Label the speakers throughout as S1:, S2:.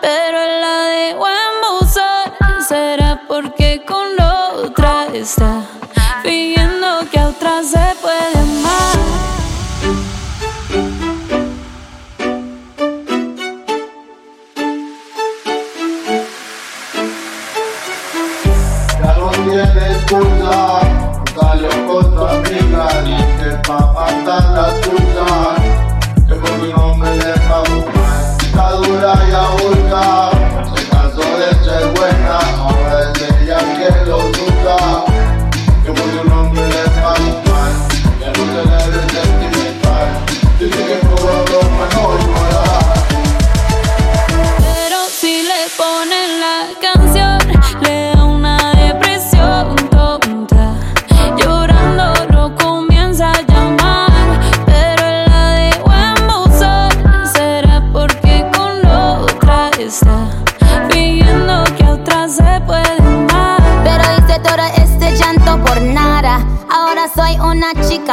S1: pero él la dejó buzón. Será porque con otra está fingiendo que a otra se puede amar.
S2: Ya no tiene excusa, salió con tu amiga, dice pa' matar la tuya,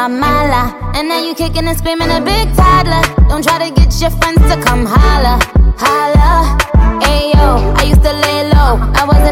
S3: mala. And now you kicking and screaming a big toddler. Don't try to get your friends to come holla. Holla. Ayo,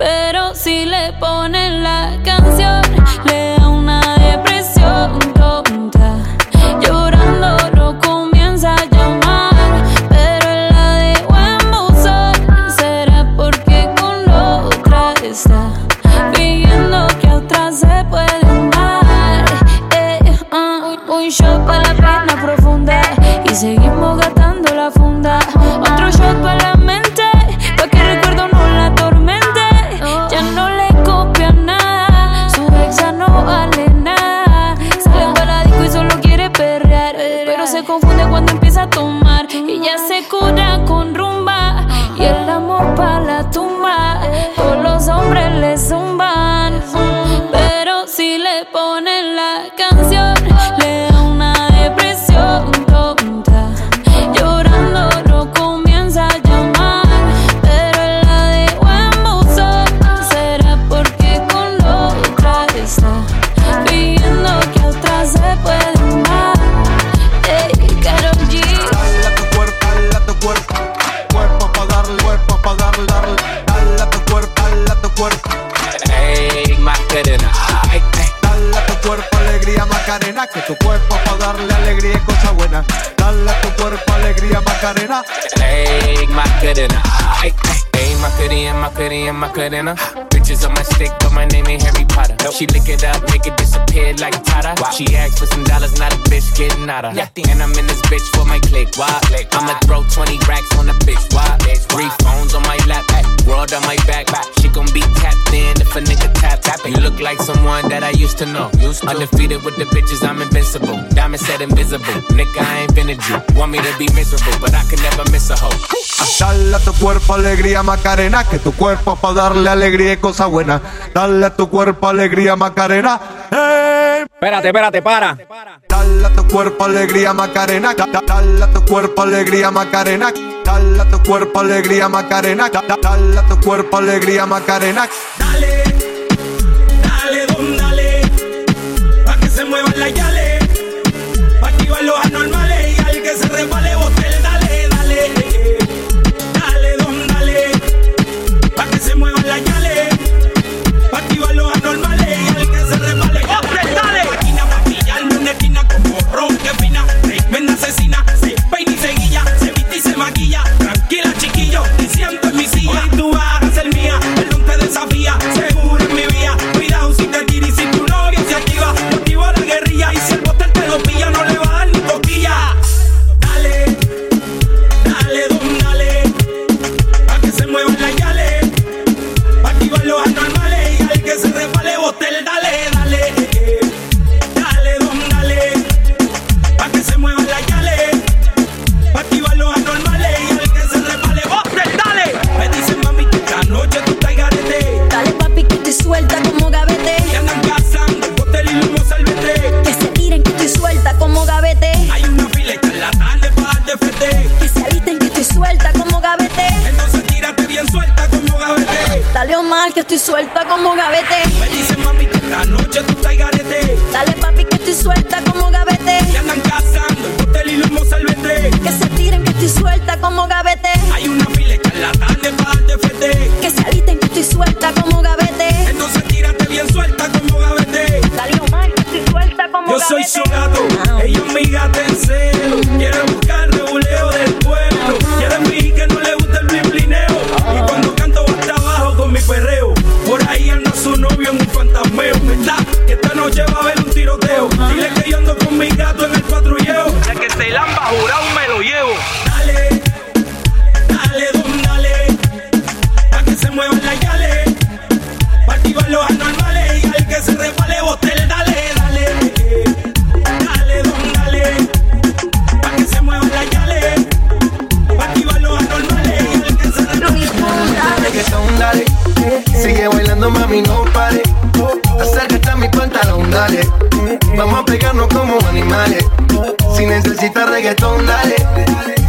S1: Pero si le ponen la canción, le da una depresión tonta. Llorando lo comienza a llamar, pero la dejó en buzón. Será porque con otra está fingiendo que a otra se puede amar. Eh, ah, un shot para la pena profunda y seguimos gastando la funda. Otro shot para la
S4: Macarena. Hey, Macarena. Ay. Hey, Macarena, Macarena, Macarena. Bitches on my stick, but my name ain't Harry Potter. She lick it up, make it disappear like Tata. She asked for some dollars, not a bitch getting out of. And I'm in this bitch for my click. Why? I'ma throw 20 racks on the bitch. Why? Three phones on my lap, world on my back. She gon' be tapped in if a nigga tap. tap. You look like someone that I used to know. Used to. Undefeated with the bitches, I'm invincible. Diamond said invisible. Nigga, I ain't been a Jew. Want me to be miserable, but I can never miss a hoe.
S5: Dale a tu cuerpo alegría Macarena, que tu cuerpo pa' darle alegría y cosa buena. Dale a tu cuerpo alegría Macarena. Hey.
S6: Espérate, espérate, para.
S5: Dale a tu cuerpo alegría Macarena. Da- da- Dale a tu cuerpo alegría Macarena. Dale a tu cuerpo alegría Macarena. Da- da- Dale a tu cuerpo alegría Macarena.
S7: Dale,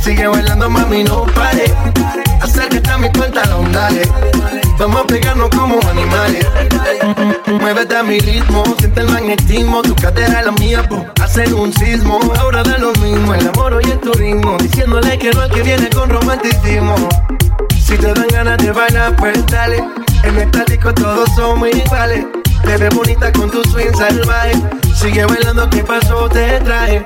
S8: Sigue bailando, mami, no pare. Acércate a mi pantalón, dale. Vamos a pegarnos como animales. Muévete a mi ritmo, siente el magnetismo. Tu cadera es la mía, po. hacen un sismo. Ahora da lo mismo, el amor y el turismo. Diciéndole que no al que viene con romanticismo. Si te dan ganas de bailar, pues dale. En esta disco todos somos iguales. Te ves bonita con tu swing salvaje. Sigue bailando, ¿qué pasó? Te traje.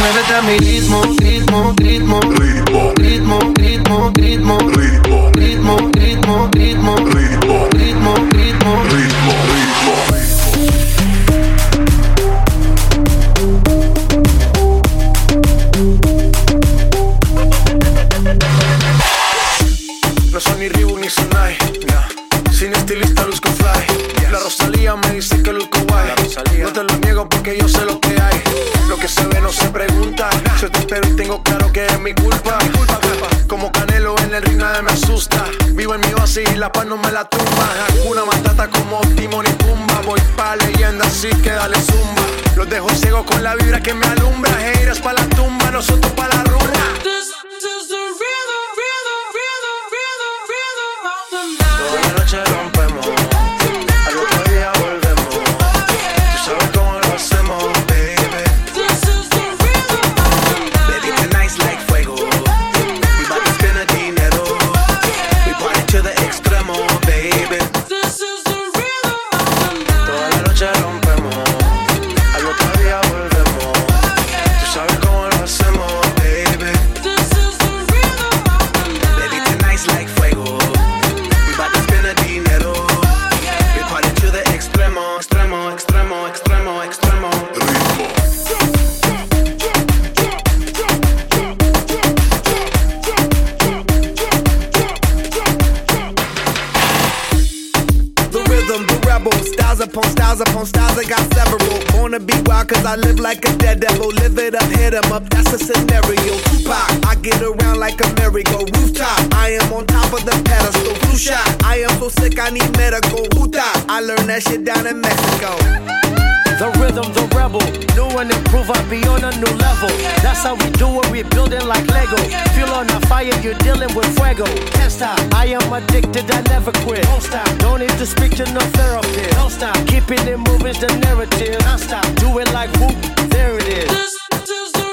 S8: Muévete a mi ritmo, ritmo, ritmo, ritmo, ritmo, ritmo, ritmo, ritmo, ritmo, ritmo, ritmo, ritmo, ritmo, ritmo, ritmo,
S9: No soy ni Reebok ni Sonai. Sin estilista luzco fly. La Rosalía me dice la paz no me la tumba. Una matata como Timon y Pumba. Voy pa' leyenda así que dale zumba. Los dejo ciego con la vibra que me alumbra. Heiras pa' la tumba, nosotros
S10: of the pedestal, flu shot. I am so sick, I need medical. Huta, I learned that shit down in Mexico.
S11: The rhythm, the rebel. New and improve, I be on a new level. That's how we do it, we building like Lego. Feel on a fire, you're dealing with fuego. Can't stop, I am addicted, I never quit. Don't stop, don't need to speak to no therapist. Don't stop, keeping it moving's the narrative. Non stop, do it like whoop, there it is.
S9: Toda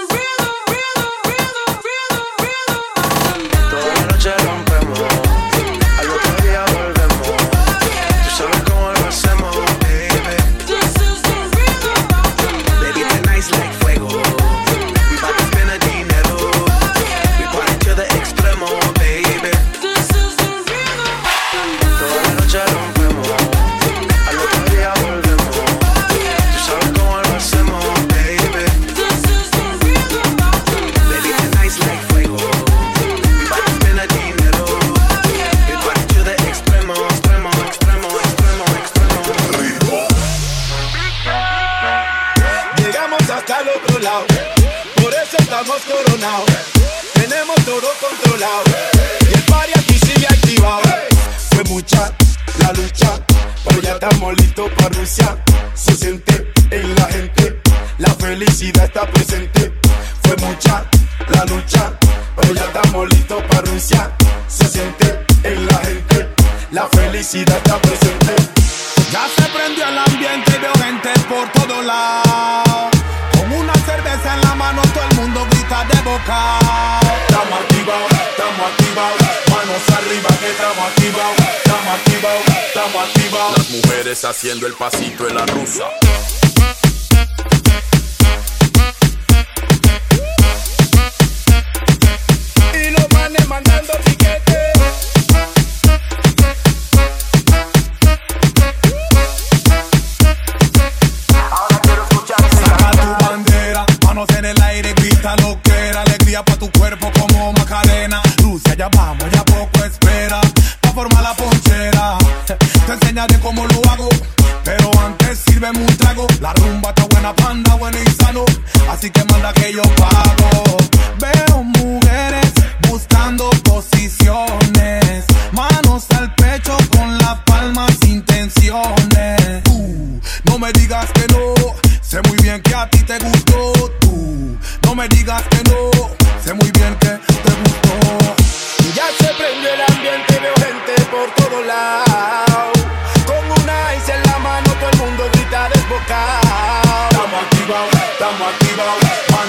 S7: el
S12: pasito de la rusa.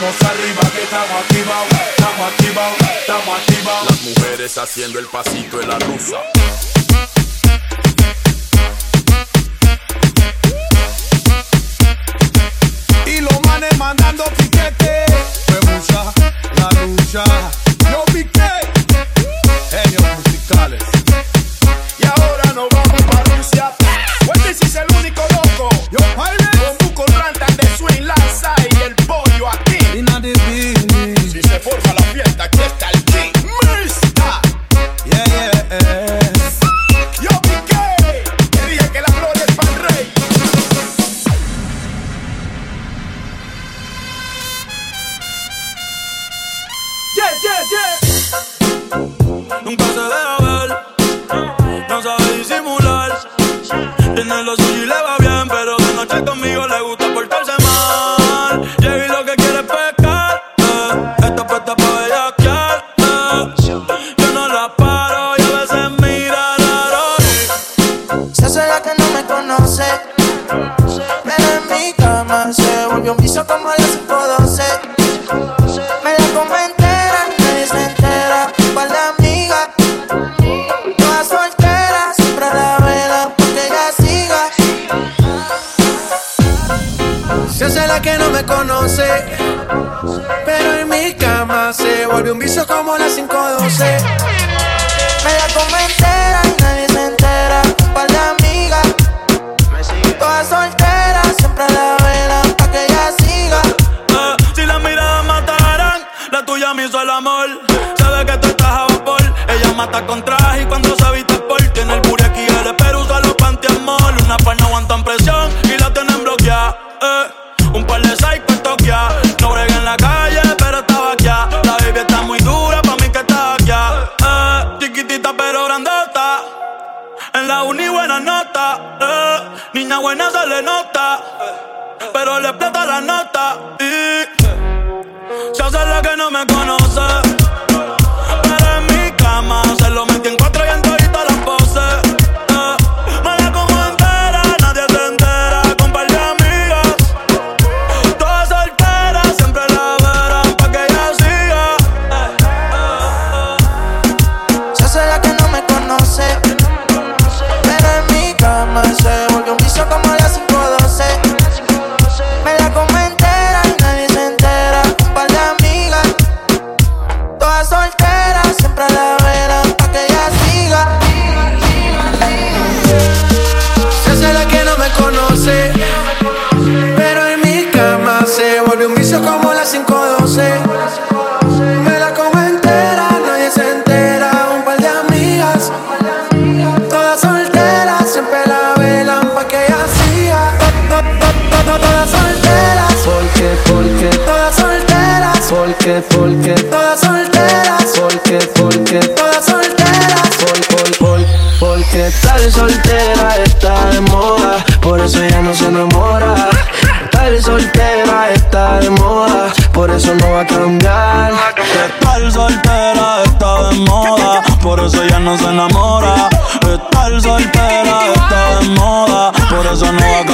S7: arriba que estamos activados, estamos activados, estamos activados.
S12: Las mujeres haciendo el pasito de la rusa.
S7: Y los manes mandando piquete. Me gusta la lucha. Yo piqué. Genios musicales. Y ahora nos vamos para Rusia. Este sí es el único loco. Yo baile con un tan de swing, lanza inna the beanie. Si se forma la fiesta, aquí está el King Mista. Yeah, yeah. Yo piqué el día que la gloria es para el rey. Yeah, yeah, yeah.
S13: Nunca se deja ver, no sabe disimular. Tiene los suyo y le va Sabe que tú estás a vapor. Ella mata con traje y cuando se viste por tiene el puri aquí. El espero usa los pantiamol. Una par no aguantan presión y la tienen bloqueada. Eh. Un par de psycho en Tokia. No brega en la calle, pero estaba aquí. La baby está muy dura, pa' mí que está aquí. Eh. Chiquitita pero grandota. En la uni buena nota. Eh. Niña buena se le nota. Pero le explota la nota. Y se hace la que no me conoce.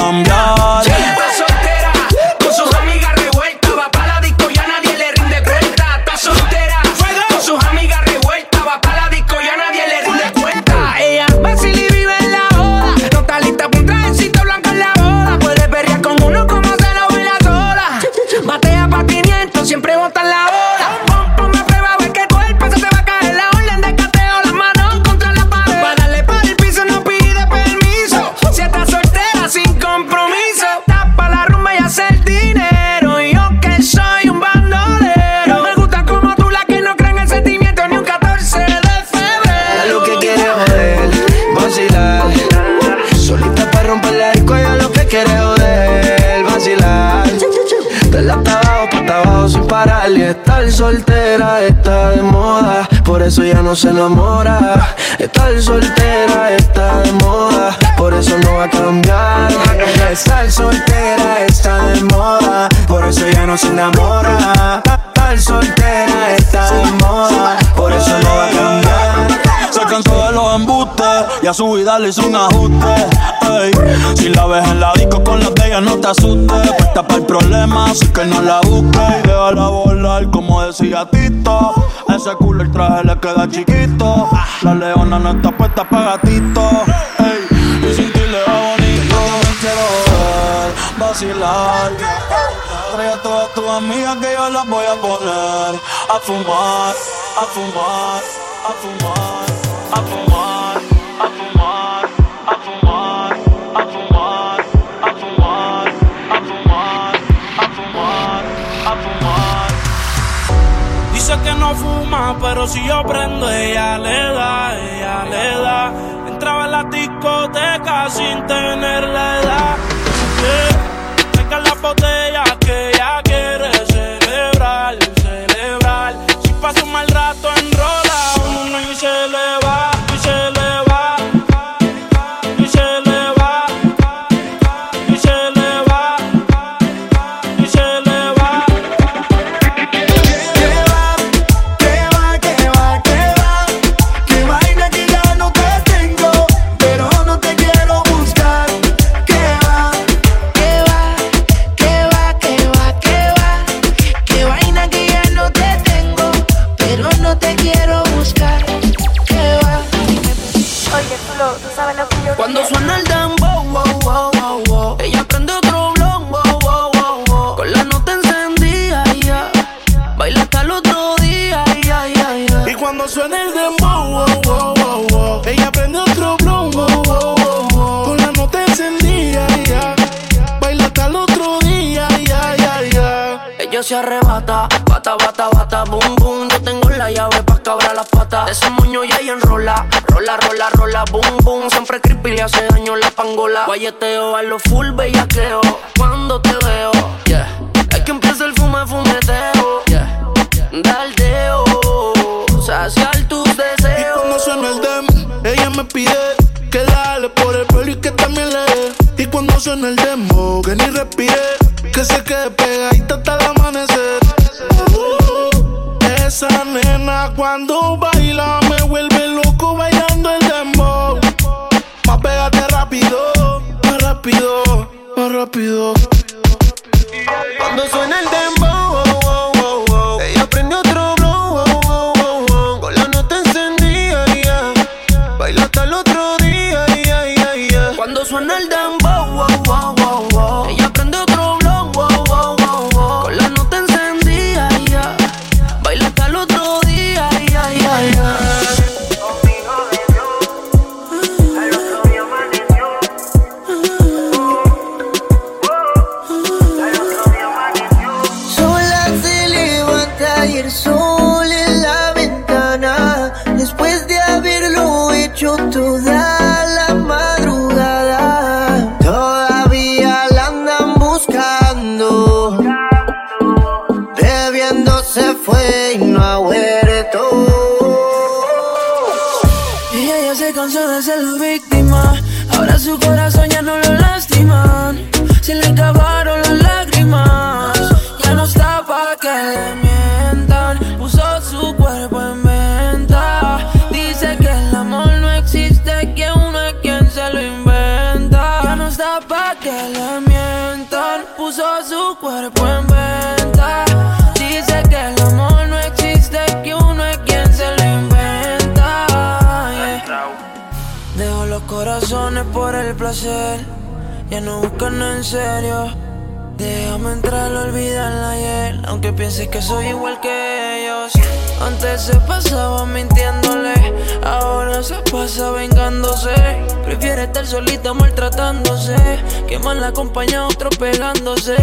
S9: Eso no se enamora. Estar soltera está de moda, por eso no va a cambiar.
S13: Estar soltera está de moda, por eso
S9: ya no se enamora. Estar soltera está de moda, por eso no va a cambiar.
S13: Y a su vida le hizo un ajuste. Si la ves en la disco con la de no te asustes. Puesta para el problema, así que no la busques. Y déjala volar, como decía Tito. ese culo el traje le queda chiquito. La leona no está puesta para gatito. y sin ti le va bonito. quiero ver, vacilar. Trae a todas tus amigas que yo las voy a poner a fumar, a fumar, a fumar, a fumar, no fuma, pero si yo prendo, ella le da, ella le da. Entraba en la discoteca sin tener la edad. Yeah. la botella se
S14: arrebata. Bata, bata, bata, boom, boom. Yo tengo la llave pa' cabrar las patas. Ese moño ya ahí enrola. Rola, rola, rola, boom, boom. Siempre creepy le hace daño la pangola. Guayeteo a lo full bellaqueo. Cuando te veo, yeah. Hay que empieza el fume, fumeteo. Yeah. Daldeo. Saciar tus deseos.
S15: Y cuando suena el dem, ella me pide que dale por el pelo y que también le dé. Y cuando suena el demo, que ni respire que se quede pegadita hasta el amanecer. esa nena cuando baila me vuelve loco bailando el dembow. Más pégate rápido, más rápido, más rápido.
S14: Cuando suena el dembow,
S16: Ahora su corazón ya no lo lastiman. Se le acabaron las lágrimas. Ya no está pa' que le mientan. Puso su cuerpo en venta. Dice que el amor no existe, que uno es quien se lo inventa. Ya no está pa' que le mientan. Puso su cuerpo en venta. Por el placer. Ya no buscan en serio. Déjame entrar, olvidan la ayer. Aunque pienses que soy igual que ellos. Antes se pasaba mintiéndole. Ahora se pasa vengándose. Prefiere estar solita maltratándose. Que mal acompaña otro pegándose.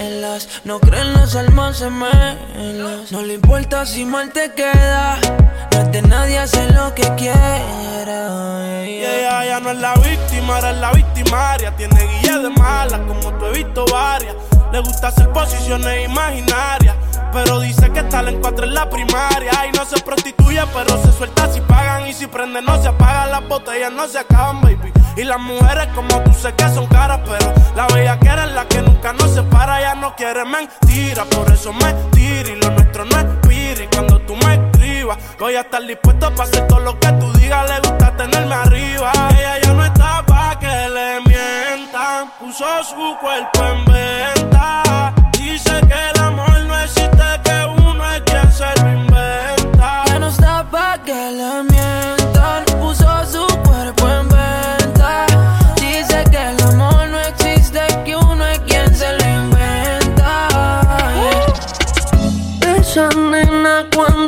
S16: En las no creen las almas se las No le importa si mal te queda.
S15: Víctima, ahora es la victimaria. Tiene guía de malas, como tú he visto varias. Le gusta hacer posiciones imaginarias. Pero dice que está en cuatro en la primaria. Y no se prostituye, pero se suelta si pagan. Y si prende, no se apagan. Las botellas no se acaban, baby. Y las mujeres, como tú sé que son caras. Pero la bella que es la que nunca nos separa. Ya no quiere mentira, por eso me tira. Y lo nuestro no es piri. Cuando tú me escribas, voy a estar dispuesto para hacer todo lo que tú digas. Le gusta tenerme arriba. Puso su cuerpo en venta. Dice que el amor no existe, que uno es quien se lo inventa.
S16: Ya no está pa' que le mientan. Puso su cuerpo en venta. Dice que el amor no existe, que uno es quien se lo inventa. Yeah. Esa nena cuando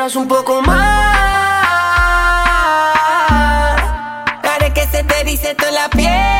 S16: Pedirás un poco más.
S17: Haré que se te dice toda la piel.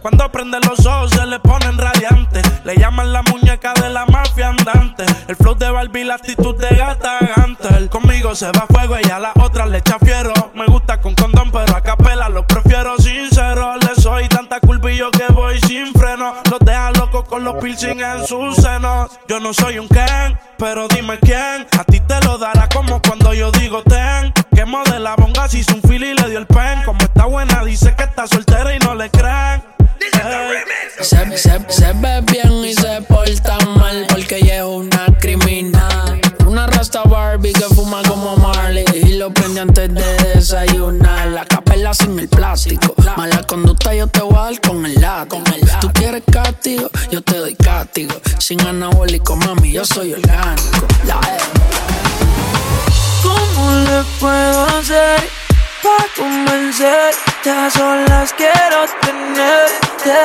S15: Cuando prende los ojos se le ponen radiantes. Le llaman la muñeca de la mafia andante. El flow de Barbie, la actitud de gata Gantel. Conmigo se va a fuego, ella a la otra le echa fiero. Me gusta con condón, pero a capela lo prefiero sincero. Le soy tanta culpa y que voy sin freno. Los deja locos con los piercing en sus senos. Yo no soy un Ken, pero dime quién. A ti te lo dará como cuando yo digo ten. Quemó de la bonga, se hizo un fili y le dio el pen. Como está buena, dice que está soltera y no le creen.
S18: Se, se, se ve bien y se porta mal porque ella es una criminal. Una rasta Barbie que fuma como Marley y lo prende antes de desayunar. La capela sin el plástico. Mala conducta yo te voy a dar con el látigo. Tú quieres castigo, yo te doy castigo. Sin anabólico, mami, yo soy orgánico. La E.
S16: ¿Cómo le puedo hacer para convencerte? A solas quiero tenerte.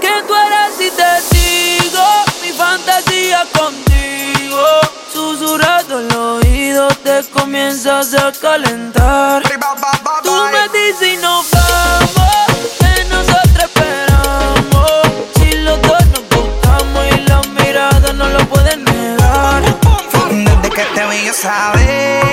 S16: Que tú eres y te digo mi fantasía contigo. Susurrando el oído te comienzas a calentar. Tú me dices y nos vamos,
S17: Desde que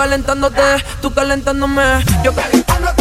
S16: calentándote, tú calentándome. Yo calentándote.